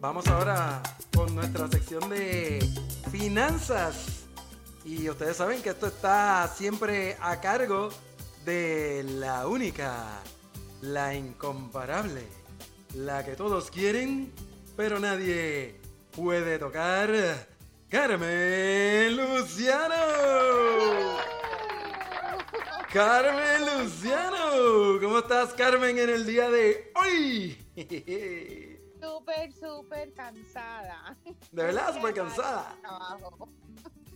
Vamos ahora con nuestra sección de finanzas. Y ustedes saben que esto está siempre a cargo de la única, la incomparable, la que todos quieren, pero nadie puede tocar, Carmen Luciano. Carmen Luciano, ¿cómo estás Carmen en el día de hoy? Súper, súper cansada. ¿De verdad? Súper cansada.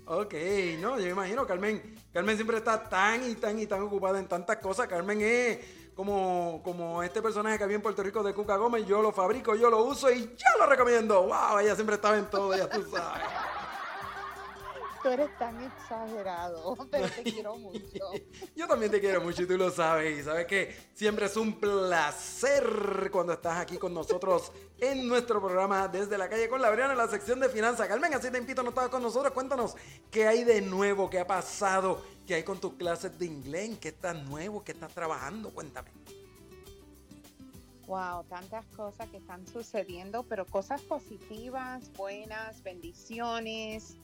Ok, no, yo me imagino, Carmen, Carmen siempre está tan y tan y tan ocupada en tantas cosas. Carmen es como, como este personaje que había en Puerto Rico de Cuca Gómez, yo lo fabrico, yo lo uso y yo lo recomiendo. Wow, ella siempre estaba en todo, ya tú sabes. Tú eres tan exagerado, pero te quiero mucho. Yo también te quiero mucho y tú lo sabes. Y sabes que siempre es un placer cuando estás aquí con nosotros en nuestro programa Desde la Calle con la en la sección de finanzas. Carmen, así te invito, no estabas con nosotros. Cuéntanos qué hay de nuevo, qué ha pasado, qué hay con tus clases de inglés, qué estás nuevo, qué estás trabajando. Cuéntame. Wow, tantas cosas que están sucediendo, pero cosas positivas, buenas, bendiciones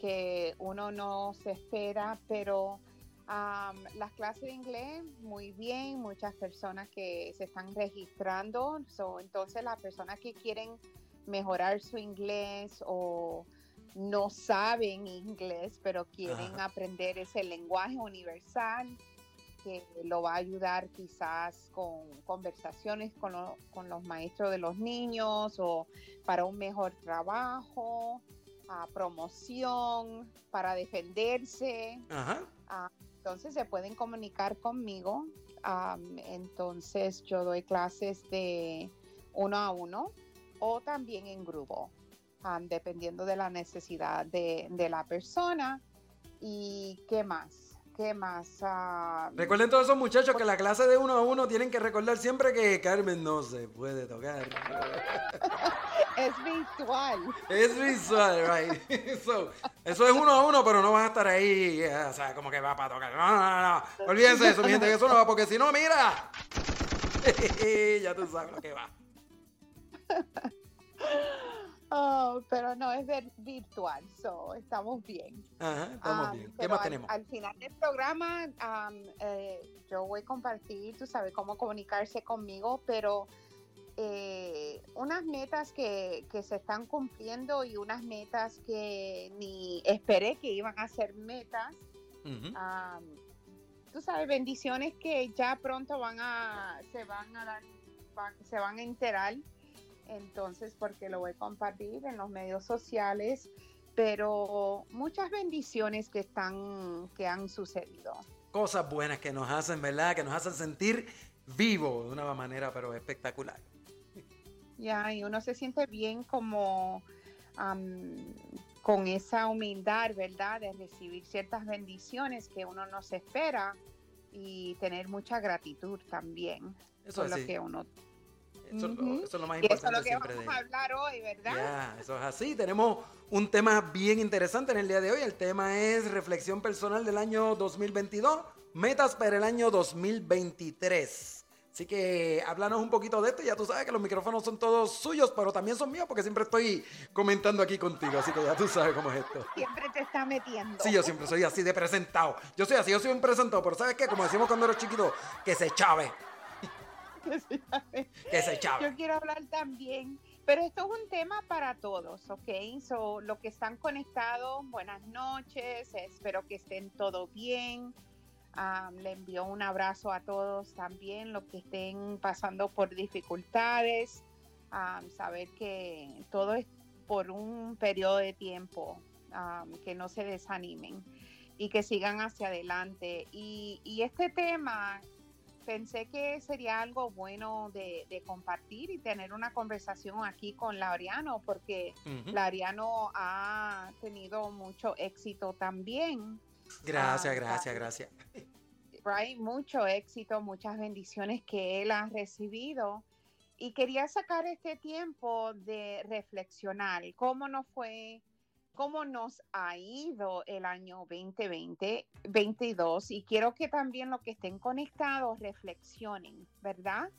que uno no se espera, pero las clases de inglés, muy bien, muchas personas que se están registrando, entonces las personas que quieren mejorar su inglés o no saben inglés, pero quieren aprender ese lenguaje universal que lo va a ayudar quizás con conversaciones con, con los maestros de los niños o para un mejor trabajo promoción, para defenderse. Ah, entonces se pueden comunicar conmigo. entonces yo doy clases de uno a uno o también en grupo, dependiendo de la necesidad de, de la persona. ¿Y qué más? ¿Qué más? Ah, Recuerden todos esos muchachos que la clase de uno a uno tienen que recordar siempre que Carmen no se puede tocar. es virtual. Es visual, right. eso es uno a uno, pero no van a estar ahí, o sea, como que va para tocar. No, no, no, no. Olvídense de eso, mi gente, que eso no va, porque si no, mira. ya tú sabes lo que va. Oh, pero no es virtual, so estamos bien. Ajá, estamos bien. ¿Qué más tenemos? Al final del programa, eh, yo voy a compartir, tú sabes, cómo comunicarse conmigo, pero eh, unas metas que, se están cumpliendo y unas metas que ni esperé que iban a ser metas. tú sabes, bendiciones que ya pronto van a, se van a dar, se van a enterar entonces porque lo voy a compartir en los medios sociales, pero muchas bendiciones que están, que han sucedido. Cosas buenas que nos hacen, ¿verdad? Que nos hacen sentir vivo de una manera, pero espectacular. Ya, y uno se siente bien como con esa humildad, ¿verdad? De recibir ciertas bendiciones que uno no se espera y tener mucha gratitud también Eso por lo que uno eso, es lo más importante. eso es lo que vamos a hablar hoy, ¿verdad? Ya, eso es así. Tenemos un tema bien interesante en el día de hoy. El tema es reflexión personal del año 2022, metas para el año 2023. Así que háblanos un poquito de esto. Ya tú sabes que los micrófonos son todos suyos, pero también son míos porque siempre estoy comentando aquí contigo. Así que ya tú sabes cómo es esto. Siempre te está metiendo. Sí, yo siempre soy así de presentado. Yo soy así, yo soy un presentado, pero ¿sabes qué? Como decimos cuando eres chiquito, que se chave. Que se Yo quiero hablar también, pero esto es un tema para todos, ¿ok? So, los que están conectados, buenas noches, espero que estén todo bien. le envío un abrazo a todos también, los que estén pasando por dificultades. saber que todo es por un periodo de tiempo, que no se desanimen y que sigan hacia adelante. Y, y este tema pensé que sería algo bueno de, compartir y tener una conversación aquí con Laureano, porque Laureano ha tenido mucho éxito también. Gracias, ah, gracias, gracias. Right, mucho éxito, muchas bendiciones que él ha recibido. Y quería sacar este tiempo de reflexionar cómo nos fue cómo nos ha ido el año 2020, 22 y quiero que también los que estén conectados reflexionen, ¿verdad?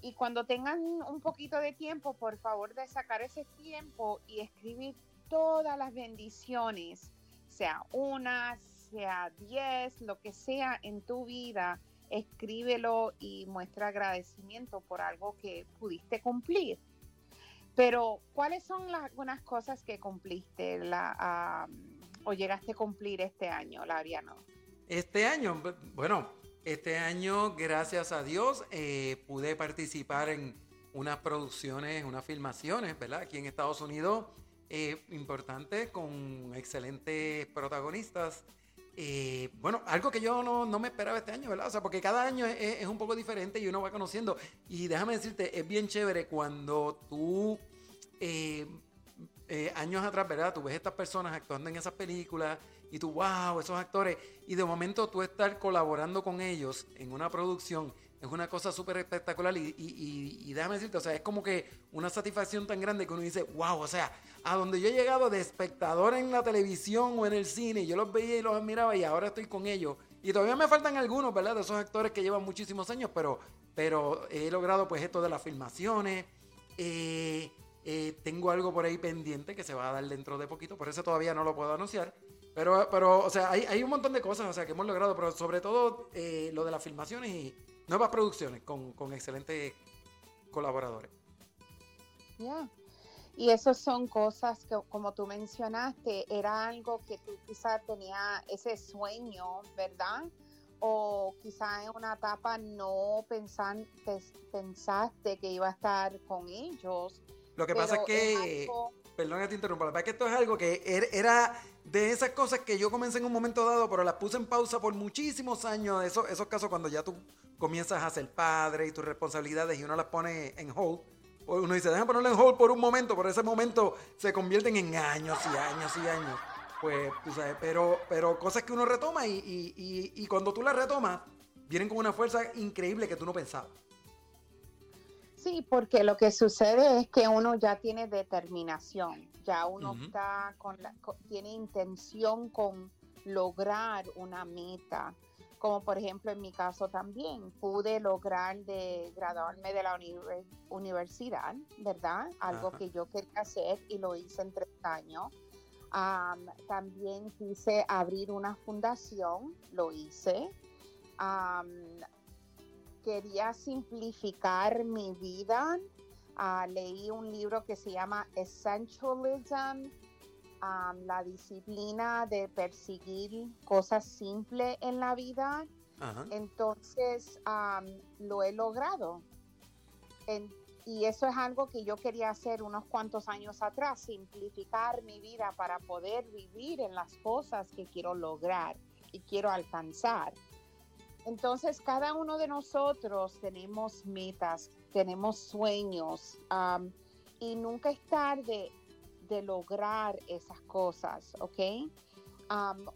Y cuando tengan un poquito de tiempo, por favor de sacar ese tiempo y escribir todas las bendiciones, sea una, sea diez, lo que sea en tu vida, escríbelo y muestra agradecimiento por algo que pudiste cumplir. Pero, ¿cuáles son las algunas cosas que cumpliste la, o llegaste a cumplir este año, Lariano? Este año, bueno, este año, gracias a Dios, eh, pude participar en unas producciones, unas filmaciones, ¿verdad? Aquí en Estados Unidos, eh, importantes, con excelentes protagonistas. Eh, bueno, algo que yo no, me esperaba este año, ¿verdad? O sea, porque cada año es, un poco diferente y uno va conociendo. Y déjame decirte, es bien chévere cuando tú, años atrás, ¿verdad? Tú ves estas personas actuando en esas películas y tú, wow, esos actores, y de momento tú estar colaborando con ellos en una producción es una cosa súper espectacular y, déjame decirte, o sea, es como que una satisfacción tan grande que uno dice, wow, o sea, a donde yo he llegado de espectador en la televisión o en el cine, yo los veía y los admiraba y ahora estoy con ellos. Y todavía me faltan algunos, ¿verdad? De esos actores que llevan muchísimos años, pero, pero he logrado pues esto de las filmaciones. Eh, eh, tengo algo por ahí pendiente que se va a dar dentro de poquito, por eso todavía no lo puedo anunciar. Pero, pero o sea, hay, hay, un montón de cosas o sea, que hemos logrado, pero sobre todo eh, lo de las filmaciones y nuevas producciones con, con excelentes colaboradores. Ya. Y esas son cosas que, como tú mencionaste, era algo que tú quizás tenías ese sueño, ¿verdad? O quizás en una etapa no pensan, pensaste que iba a estar con ellos. Lo que pasa es que, perdón que te interrumpa, la es que esto es algo que er, era de esas cosas que yo comencé en un momento dado, pero las puse en pausa por muchísimos años. Esos, esos casos cuando ya tú comienzas a ser padre y tus responsabilidades y uno las pone en hold. Uno dice, déjame ponerlo en hold por un momento, pero ese momento se convierten en años y años y años. Pues, tú sabes, pero, pero cosas que uno retoma y, y, y cuando tú las retomas, vienen con una fuerza increíble que tú no pensabas. Sí, porque lo que sucede es que uno ya tiene determinación, ya uno está con la, tiene intención con lograr una meta, como por ejemplo en mi caso también pude lograr de graduarme de la universidad, ¿verdad? Algo que yo quería hacer y lo hice en tres años. también quise abrir una fundación, lo hice quería simplificar mi vida, ah, leí un libro que se llama Essentialism, la disciplina de perseguir cosas simples en la vida. Entonces lo he logrado. y eso es algo que yo quería hacer unos cuantos años atrás, simplificar mi vida para poder vivir en las cosas que quiero lograr y quiero alcanzar. Entonces, cada uno de nosotros tenemos metas, tenemos sueños y nunca es tarde de lograr esas cosas, ¿ok?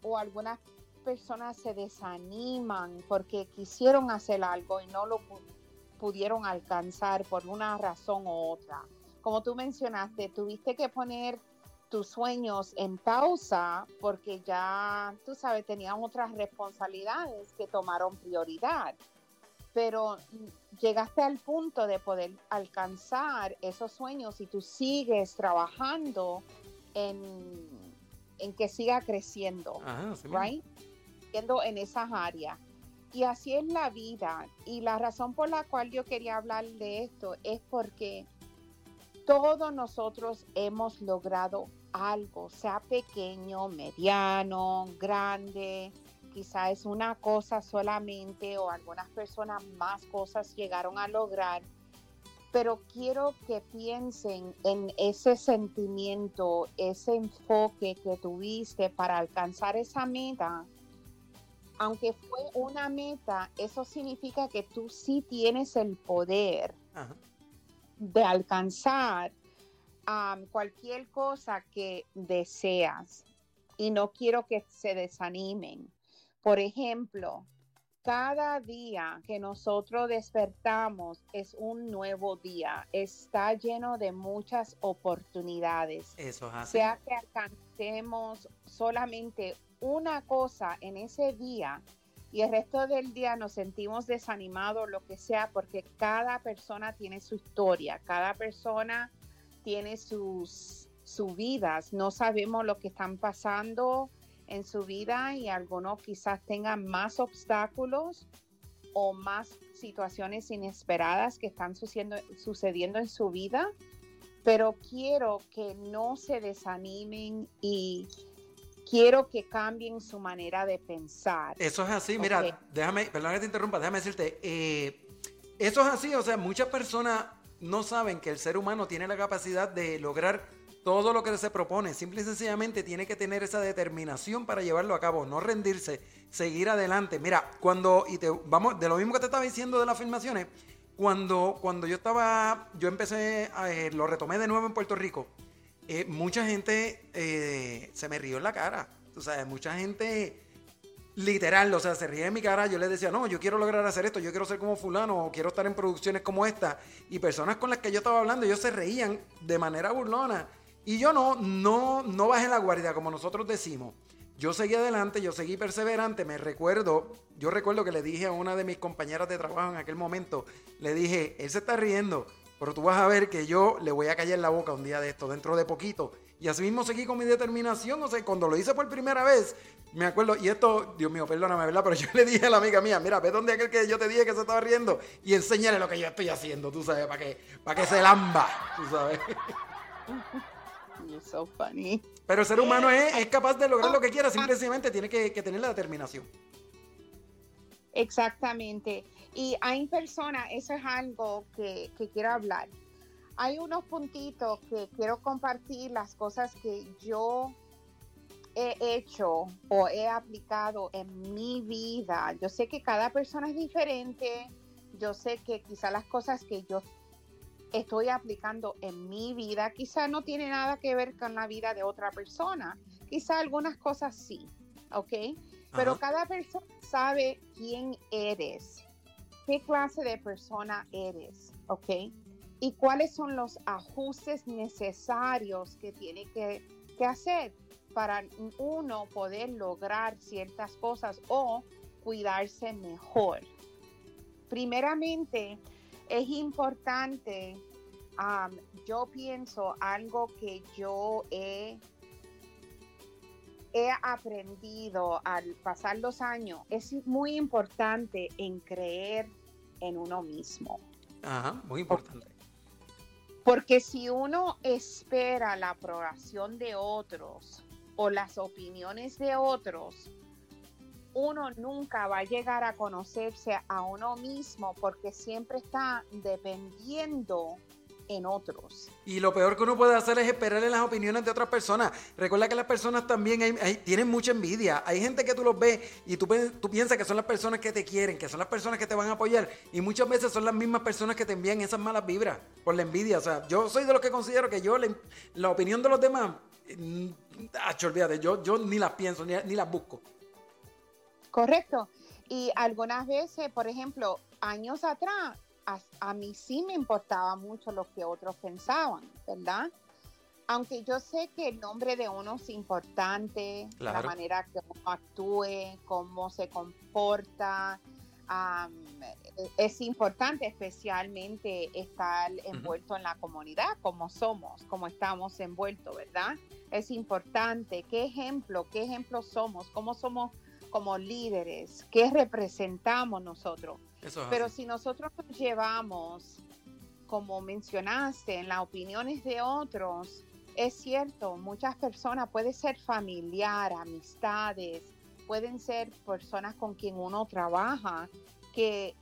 o algunas personas se desaniman porque quisieron hacer algo y no lo pudieron alcanzar por una razón u otra. Como tú mencionaste, tuviste que poner tus sueños en pausa porque ya, tú sabes, tenían otras responsabilidades que tomaron prioridad. Pero llegaste al punto de poder alcanzar esos sueños y tú sigues trabajando en, en que siga creciendo, right? en esas áreas. Y así es la vida. Y la razón por la cual yo quería hablar de esto es porque todos nosotros hemos logrado algo, sea pequeño, mediano, grande, quizá es una cosa solamente o algunas personas más cosas llegaron a lograr, pero quiero que piensen en ese sentimiento, ese enfoque que tuviste para alcanzar esa meta. Aunque fue una meta, eso significa que tú sí tienes el poder de alcanzar cualquier cosa que deseas. Y no quiero que se desanimen. Por ejemplo, cada día que nosotros despertamos es un nuevo día, está lleno de muchas oportunidades. Eso Sea que alcancemos solamente una cosa en ese día, y el resto del día nos sentimos desanimados, lo que sea, porque cada persona tiene su historia, cada persona tiene sus, sus vidas, no sabemos lo que están pasando en su vida y algunos quizás tengan más obstáculos o más situaciones inesperadas que están sucediendo, sucediendo en su vida, pero quiero que no se desanimen y quiero que cambien su manera de pensar. Eso es así, mira, déjame, perdón que te interrumpa, déjame decirte, eh, eso es así, o sea, muchas personas no saben que el ser humano tiene la capacidad de lograr todo lo que se propone, simple y sencillamente tiene que tener esa determinación para llevarlo a cabo, no rendirse, seguir adelante. Mira, cuando, y te, vamos, de lo mismo que te estaba diciendo de las filmaciones, cuando, cuando yo estaba, yo empecé, a, eh, lo retomé de nuevo en Puerto Rico, eh, mucha gente eh, se me rió en la cara. O sea, mucha gente literal, o sea, se ríe en mi cara. Yo les decía, no, yo quiero lograr hacer esto, yo quiero ser como fulano, o quiero estar en producciones como esta. Y personas con las que yo estaba hablando, ellos se reían de manera burlona. Y yo no, no, no bajé la guardia, como nosotros decimos. Yo seguí adelante, yo seguí perseverante. Me recuerdo, yo recuerdo que le dije a una de mis compañeras de trabajo en aquel momento, le dije, él se está riendo, pero tú vas a ver que yo le voy a callar la boca un día de esto, dentro de poquito. Y así mismo seguí con mi determinación. O sea, cuando lo hice por primera vez, me acuerdo, y esto, Dios mío, perdóname, ¿verdad? Pero yo le dije a la amiga mía, mira, ve donde aquel que yo te dije que se estaba riendo y enséñale lo que yo estoy haciendo, tú sabes, para que, para que se lamba, tú sabes. You're so funny. Pero el ser humano es, capaz de lograr lo que quiera, simplemente tiene que, que tener la determinación. Exactamente. Y hay personas, eso es algo que, quiero hablar. Hay unos puntitos que quiero compartir, las cosas que yo he hecho o he aplicado en mi vida. Yo sé que cada persona es diferente. Yo sé que quizá las cosas que yo estoy aplicando en mi vida quizá no tiene nada que ver con la vida de otra persona. Quizá algunas cosas sí, ¿ok? Pero cada persona sabe quién eres qué clase de persona eres, ¿ok? Y cuáles son los ajustes necesarios que tiene que, hacer para uno poder lograr ciertas cosas o cuidarse mejor. Primeramente, es importante, yo pienso algo que yo he he aprendido al pasar los años, es muy importante en creer en uno mismo. Ajá, muy importante. Porque si uno espera la aprobación de otros o las opiniones de otros, uno nunca va a llegar a conocerse a uno mismo porque siempre está dependiendo en otros. Y lo peor que uno puede hacer es esperar en las opiniones de otras personas. Recuerda que las personas también tienen mucha envidia. Hay gente que tú los ves y tú, tú piensas que son las personas que te quieren, que son las personas que te van a apoyar. Y muchas veces son las mismas personas que te envían esas malas vibras por la envidia. O sea, yo soy de los que considero que yo la, opinión de los demás, mm, olvídate, yo, yo ni las pienso, ni, ni las busco. Correcto. Y algunas veces, por ejemplo, años atrás, a, mí sí me importaba mucho lo que otros pensaban, ¿verdad? Aunque yo sé que el nombre de uno es importante, la manera que uno actúe, cómo se comporta, es importante especialmente estar envuelto en la comunidad como somos, como estamos envueltos, ¿verdad? Es importante qué ejemplo, qué ejemplo somos, cómo somos como líderes, qué representamos nosotros. Pero si nosotros nos llevamos, como mencionaste, en las opiniones de otros, es cierto, muchas personas, puede ser familiar, amistades, pueden ser personas con quien uno trabaja, que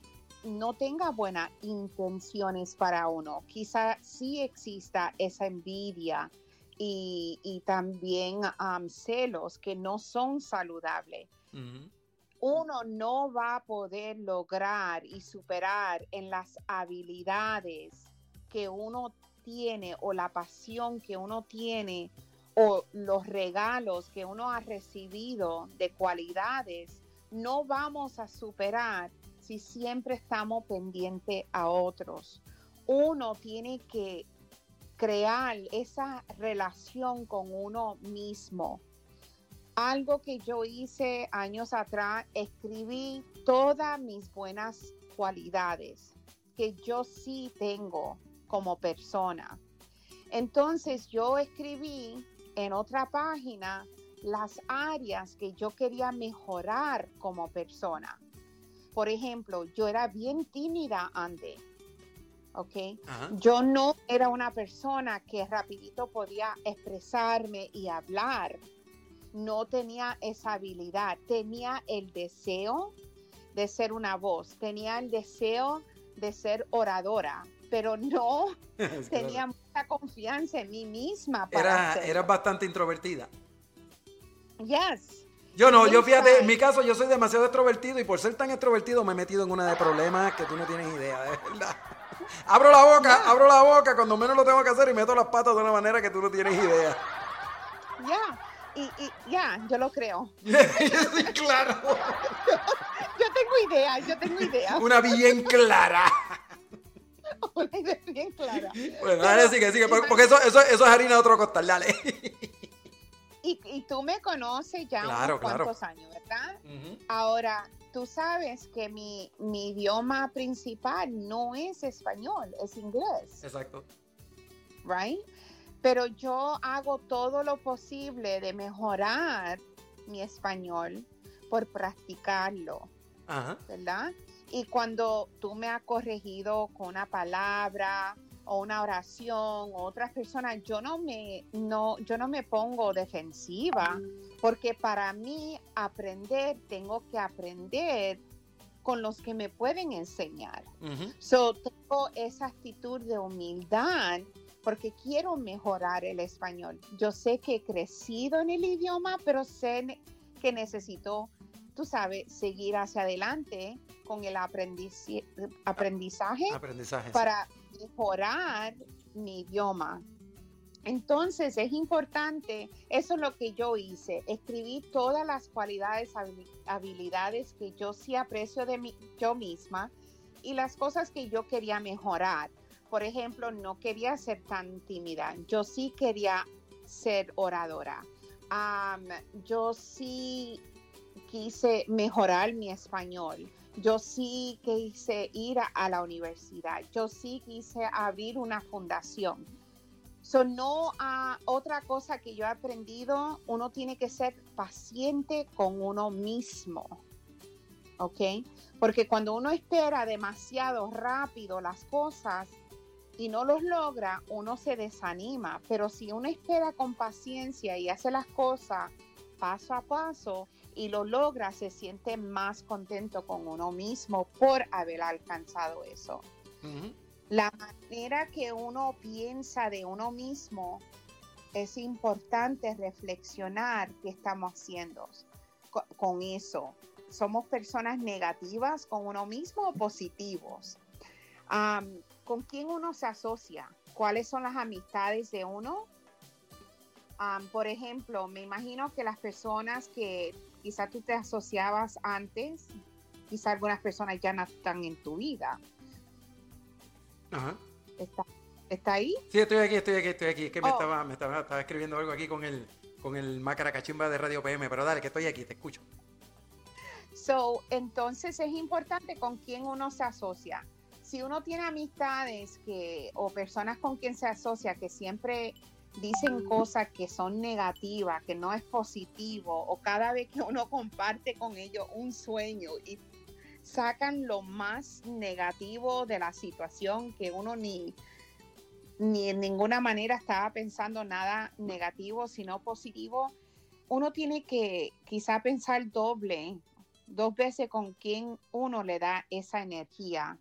no tenga buenas intenciones para uno. Quizá sí exista esa envidia y, también celos que no son saludables uno no va a poder lograr y superar en las habilidades que uno tiene o la pasión que uno tiene o los regalos que uno ha recibido de cualidades, no vamos a superar si siempre estamos pendientes a otros. Uno tiene que crear esa relación con uno mismo Algo que yo hice años atrás, escribí todas mis buenas cualidades que yo sí tengo como persona. Entonces yo escribí en otra página las áreas que yo quería mejorar como persona. Por ejemplo, yo era bien tímida antes. ¿ok? Yo no era una persona que rapidito podía expresarme y hablar. No tenía esa habilidad. Tenía el deseo de ser una voz. Tenía el deseo de ser oradora, pero no tenía mucha confianza en mí misma. Para era, bastante introvertida. Yes. Yo no, yo fíjate, en mi caso yo soy demasiado extrovertido y por ser tan extrovertido me he metido en una de problemas que tú no tienes idea, de verdad. Abro la boca, abro la boca cuando menos lo tengo que hacer y meto las patas de una manera que tú no tienes idea. Ya, y, ya, yo lo creo. sí, claro. yo tengo idea, yo tengo idea. Una bien clara. Una idea bien clara. Bueno, dale, sigue, sigue, porque eso, eso, eso es harina de otro costal, dale. Y, tú me conoces ya unos cuantos años, ¿verdad? Ahora, tú sabes que mi, mi, idioma principal no es español, es inglés. Exacto. Right? Pero yo hago todo lo posible de mejorar mi español por practicarlo. Ajá. ¿Verdad? Y cuando tú me has corregido con una palabra o una oración o otras personas, yo no me, no, yo no me pongo defensiva, porque para mí aprender, tengo que aprender con los que me pueden enseñar. So, tengo esa actitud de humildad porque quiero mejorar el español. Yo sé que he crecido en el idioma, pero sé que necesito, tú sabes, seguir hacia adelante con el aprendizaje, aprendizaje para mejorar mi idioma. Entonces es importante, eso es lo que yo hice, escribí todas las cualidades, habilidades que yo sí aprecio de mí, yo misma y las cosas que yo quería mejorar. Por ejemplo, no quería ser tan tímida, yo sí quería ser oradora. yo sí quise mejorar mi español yo sí quise ir a, la universidad, yo sí quise abrir una fundación. So, no a otra cosa que yo he aprendido, uno tiene que ser paciente con uno mismo. ¿Ok? Porque cuando uno espera demasiado rápido las cosas y no los logra, uno se desanima. Pero si uno espera con paciencia y hace las cosas paso a paso, y lo logra, se siente más contento con uno mismo por haber alcanzado eso. La manera que uno piensa de uno mismo es importante reflexionar qué estamos haciendo con, eso. ¿Somos personas negativas con uno mismo o positivos? ¿Con quién uno se asocia? ¿Cuáles son las amistades de uno? por ejemplo, me imagino que las personas que quizá tú te asociabas antes, quizá algunas personas ya no están en tu vida. Ajá. ¿Está, ahí? Sí, estoy aquí, estoy aquí, estoy aquí. Es que me, oh. estaba, me estaba, escribiendo algo aquí con el, con el Macaracachimba de Radio PM, pero dale, que estoy aquí, te escucho. So, entonces es importante con quién uno se asocia. Si uno tiene amistades que, o personas con quien se asocia que siempre dicen cosas que son negativas, que no es positivo, o cada vez que uno comparte con ellos un sueño y sacan lo más negativo de la situación que uno ni, ni en ninguna manera estaba pensando nada negativo, sino positivo, uno tiene que quizá pensar doble, dos veces con quién uno le da esa energía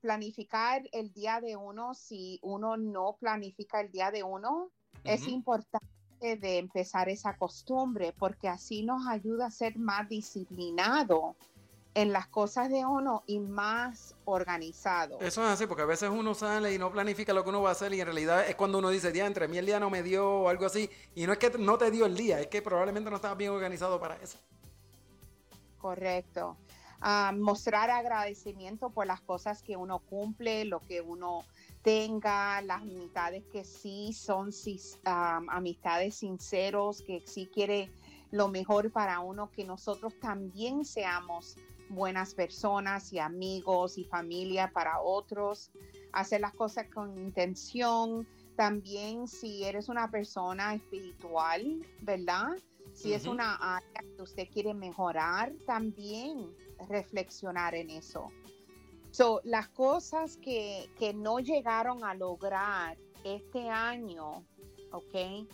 planificar el día de uno, si uno no planifica el día de uno, es importante de empezar esa costumbre porque así nos ayuda a ser más disciplinado en las cosas de uno y más organizado. Eso es así, porque a veces uno sale y no planifica lo que uno va a hacer y en realidad es cuando uno dice, día entre mí el día no me dio o algo así, y no es que no te dio el día, es que probablemente no estabas bien organizado para eso. Correcto mostrar agradecimiento por las cosas que uno cumple, lo que uno tenga, las amistades que sí son amistades sinceros, que sí quiere lo mejor para uno, que nosotros también seamos buenas personas y amigos y familia para otros, hacer las cosas con intención. También si eres una persona espiritual, ¿verdad? Si es una área que usted quiere mejorar, también reflexionar en eso. So, las cosas que, que no llegaron a lograr este año, ¿ok?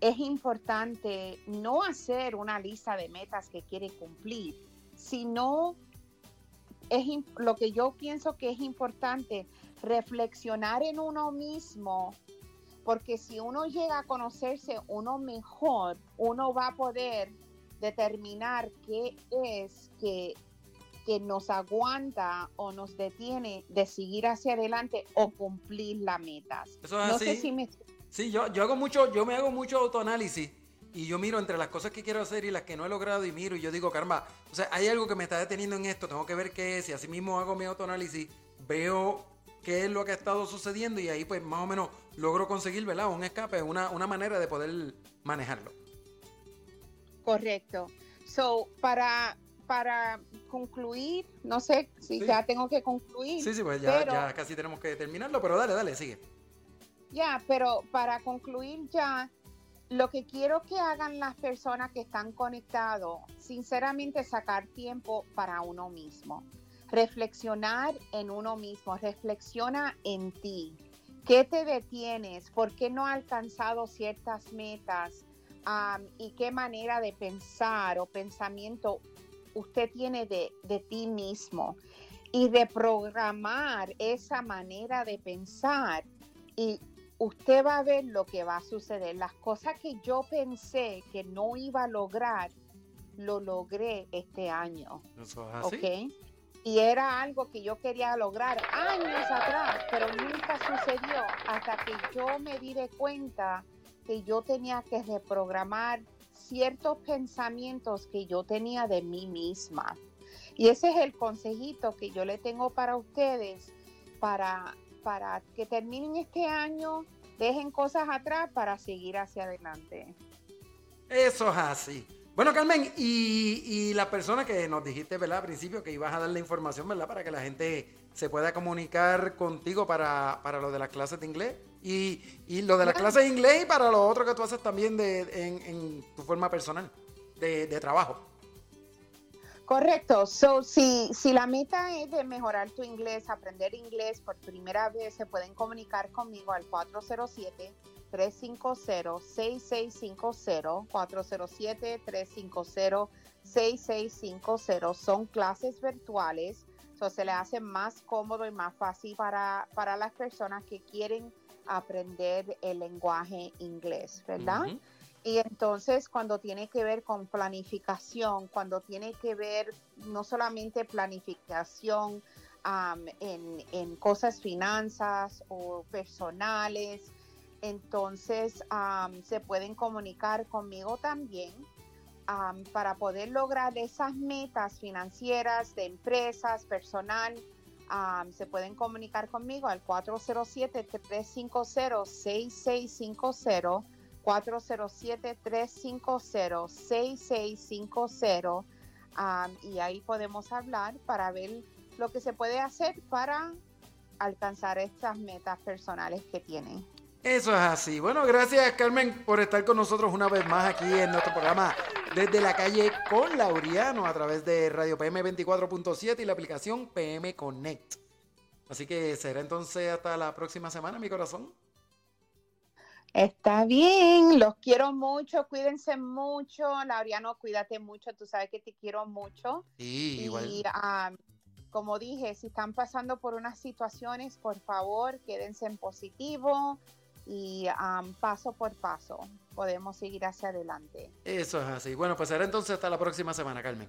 Es importante no hacer una lista de metas que quiere cumplir, sino es lo que yo pienso que es importante, reflexionar en uno mismo, porque si uno llega a conocerse uno mejor, uno va a poder determinar qué es que, que nos aguanta o nos detiene de seguir hacia adelante o cumplir las metas. Eso es así. Sí, yo, yo hago mucho, yo me hago mucho autoanálisis y yo miro entre las cosas que quiero hacer y las que no he logrado y miro y yo digo, caramba, o sea, hay algo que me está deteniendo en esto, tengo que ver qué es y así mismo hago mi autoanálisis, veo qué es lo que ha estado sucediendo y ahí pues más o menos logro conseguir, ¿verdad? Un escape, una, una manera de poder manejarlo. Correcto. So, para, para concluir, no sé si ya tengo que concluir. Sí, sí, pues ya, ya casi tenemos que terminarlo, pero dale, dale, sigue. Ya, pero para concluir ya, lo que quiero que hagan las personas que están conectados, sinceramente sacar tiempo para uno mismo. Reflexionar en uno mismo, reflexiona en ti. ¿Qué te detienes? ¿Por qué no ha alcanzado ciertas metas? ¿Y qué manera de pensar o pensamiento usted tiene de, de ti mismo? Y reprogramar esa manera de pensar y usted va a ver lo que va a suceder. Las cosas que yo pensé que no iba a lograr, lo logré este año. Eso es así. ¿Ok? Y era algo que yo quería lograr años atrás, pero nunca sucedió hasta que yo me di de cuenta que yo tenía que reprogramar ciertos pensamientos que yo tenía de mí misma. Y ese es el consejito que yo le tengo para ustedes para para que terminen este año, dejen cosas atrás para seguir hacia adelante. Eso es así. Bueno, Carmen, y, la persona que nos dijiste, ¿verdad? Al principio que ibas a dar la información, ¿verdad? Para que la gente se pueda comunicar contigo para, lo de las clases de inglés. Y, lo de las clases de inglés y para lo otro que tú haces también de, en, tu forma personal de, de trabajo. Correcto. So, si, si la meta es de mejorar tu inglés, aprender inglés por primera vez, se pueden comunicar conmigo al 407 350-6650, 407-350-6650. Son clases virtuales, so se le hace más cómodo y más fácil para, para las personas que quieren aprender el lenguaje inglés, ¿verdad? Y entonces cuando tiene que ver con planificación, cuando tiene que ver no solamente planificación en, cosas finanzas o personales, entonces se pueden comunicar conmigo también para poder lograr esas metas financieras de empresas, personal. Se pueden comunicar conmigo al 407-350-6650 407-350-6650 y ahí podemos hablar para ver lo que se puede hacer para alcanzar estas metas personales que tienen. Eso es así. Bueno, gracias Carmen por estar con nosotros una vez más aquí en nuestro programa desde la calle con Lauriano a través de Radio PM 24.7 y la aplicación PM Connect. Así que será entonces hasta la próxima semana, mi corazón. Está bien, los quiero mucho, cuídense mucho, Lauriano, cuídate mucho, tú sabes que te quiero mucho. Sí, igual. Y como dije, si están pasando por unas situaciones, por favor, quédense en positivo y paso por paso podemos seguir hacia adelante. Eso es así. Bueno, pues será entonces hasta la próxima semana, Carmen.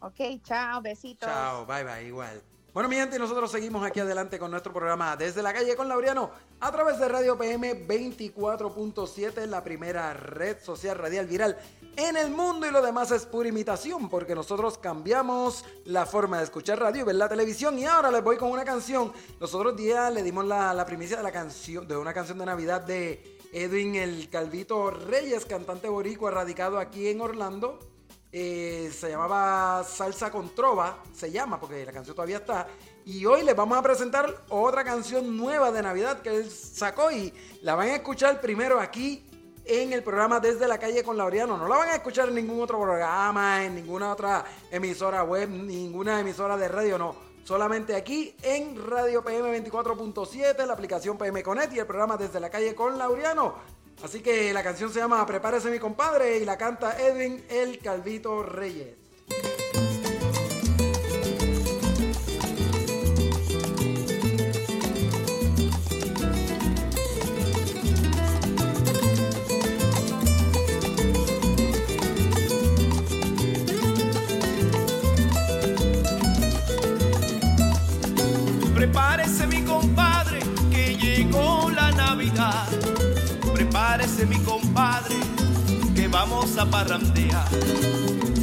Ok, chao, besitos. Chao, bye bye, igual. Bueno, mi gente, nosotros seguimos aquí adelante con nuestro programa Desde la Calle con Laureano a través de Radio PM 24.7, la primera red social radial viral en el mundo y lo demás es pura imitación porque nosotros cambiamos la forma de escuchar radio y ver la televisión y ahora les voy con una canción. Los otros días le dimos la, la primicia de la canción, de una canción de Navidad de Edwin el Calvito Reyes, cantante boricua radicado aquí en Orlando. Eh, se llamaba Salsa con Trova, se llama porque la canción todavía está. Y hoy les vamos a presentar otra canción nueva de Navidad que él sacó y la van a escuchar primero aquí en el programa Desde la Calle con Laureano. No la van a escuchar en ningún otro programa, en ninguna otra emisora web, ninguna emisora de radio, no. Solamente aquí en Radio PM 24.7, la aplicación PM Connect y el programa Desde la Calle con Laureano. Así que la canción se llama Prepárese mi compadre y la canta Edwin el Calvito Reyes.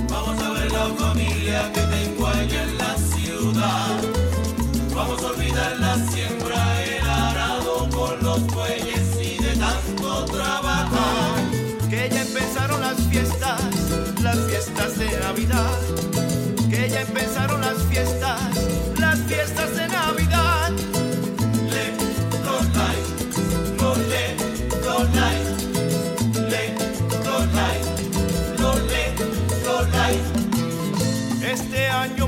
Vamos a ver la familia que tengo allá en la ciudad. Vamos a olvidar la siembra, el arado con los bueyes y de tanto trabajar. Que ya empezaron las fiestas, las fiestas de Navidad. Que ya empezaron las fiestas, las fiestas de Navidad.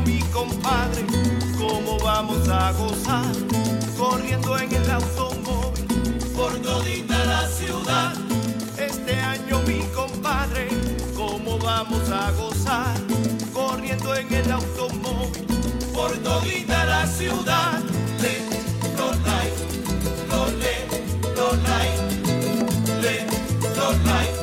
Mi compadre, ¿cómo vamos a gozar? Corriendo en el automóvil por todita la ciudad. Este año mi compadre, ¿cómo vamos a gozar? Corriendo en el automóvil por todita la ciudad. Le, lo, like, lo, le, lo, like, le, lo, like,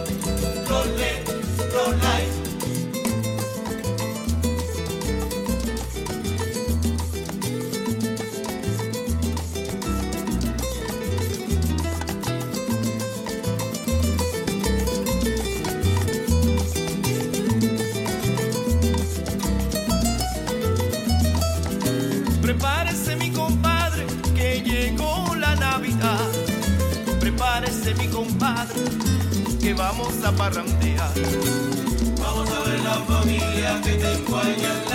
vamos a parrandear. Vamos a ver la familia que tengo allá en la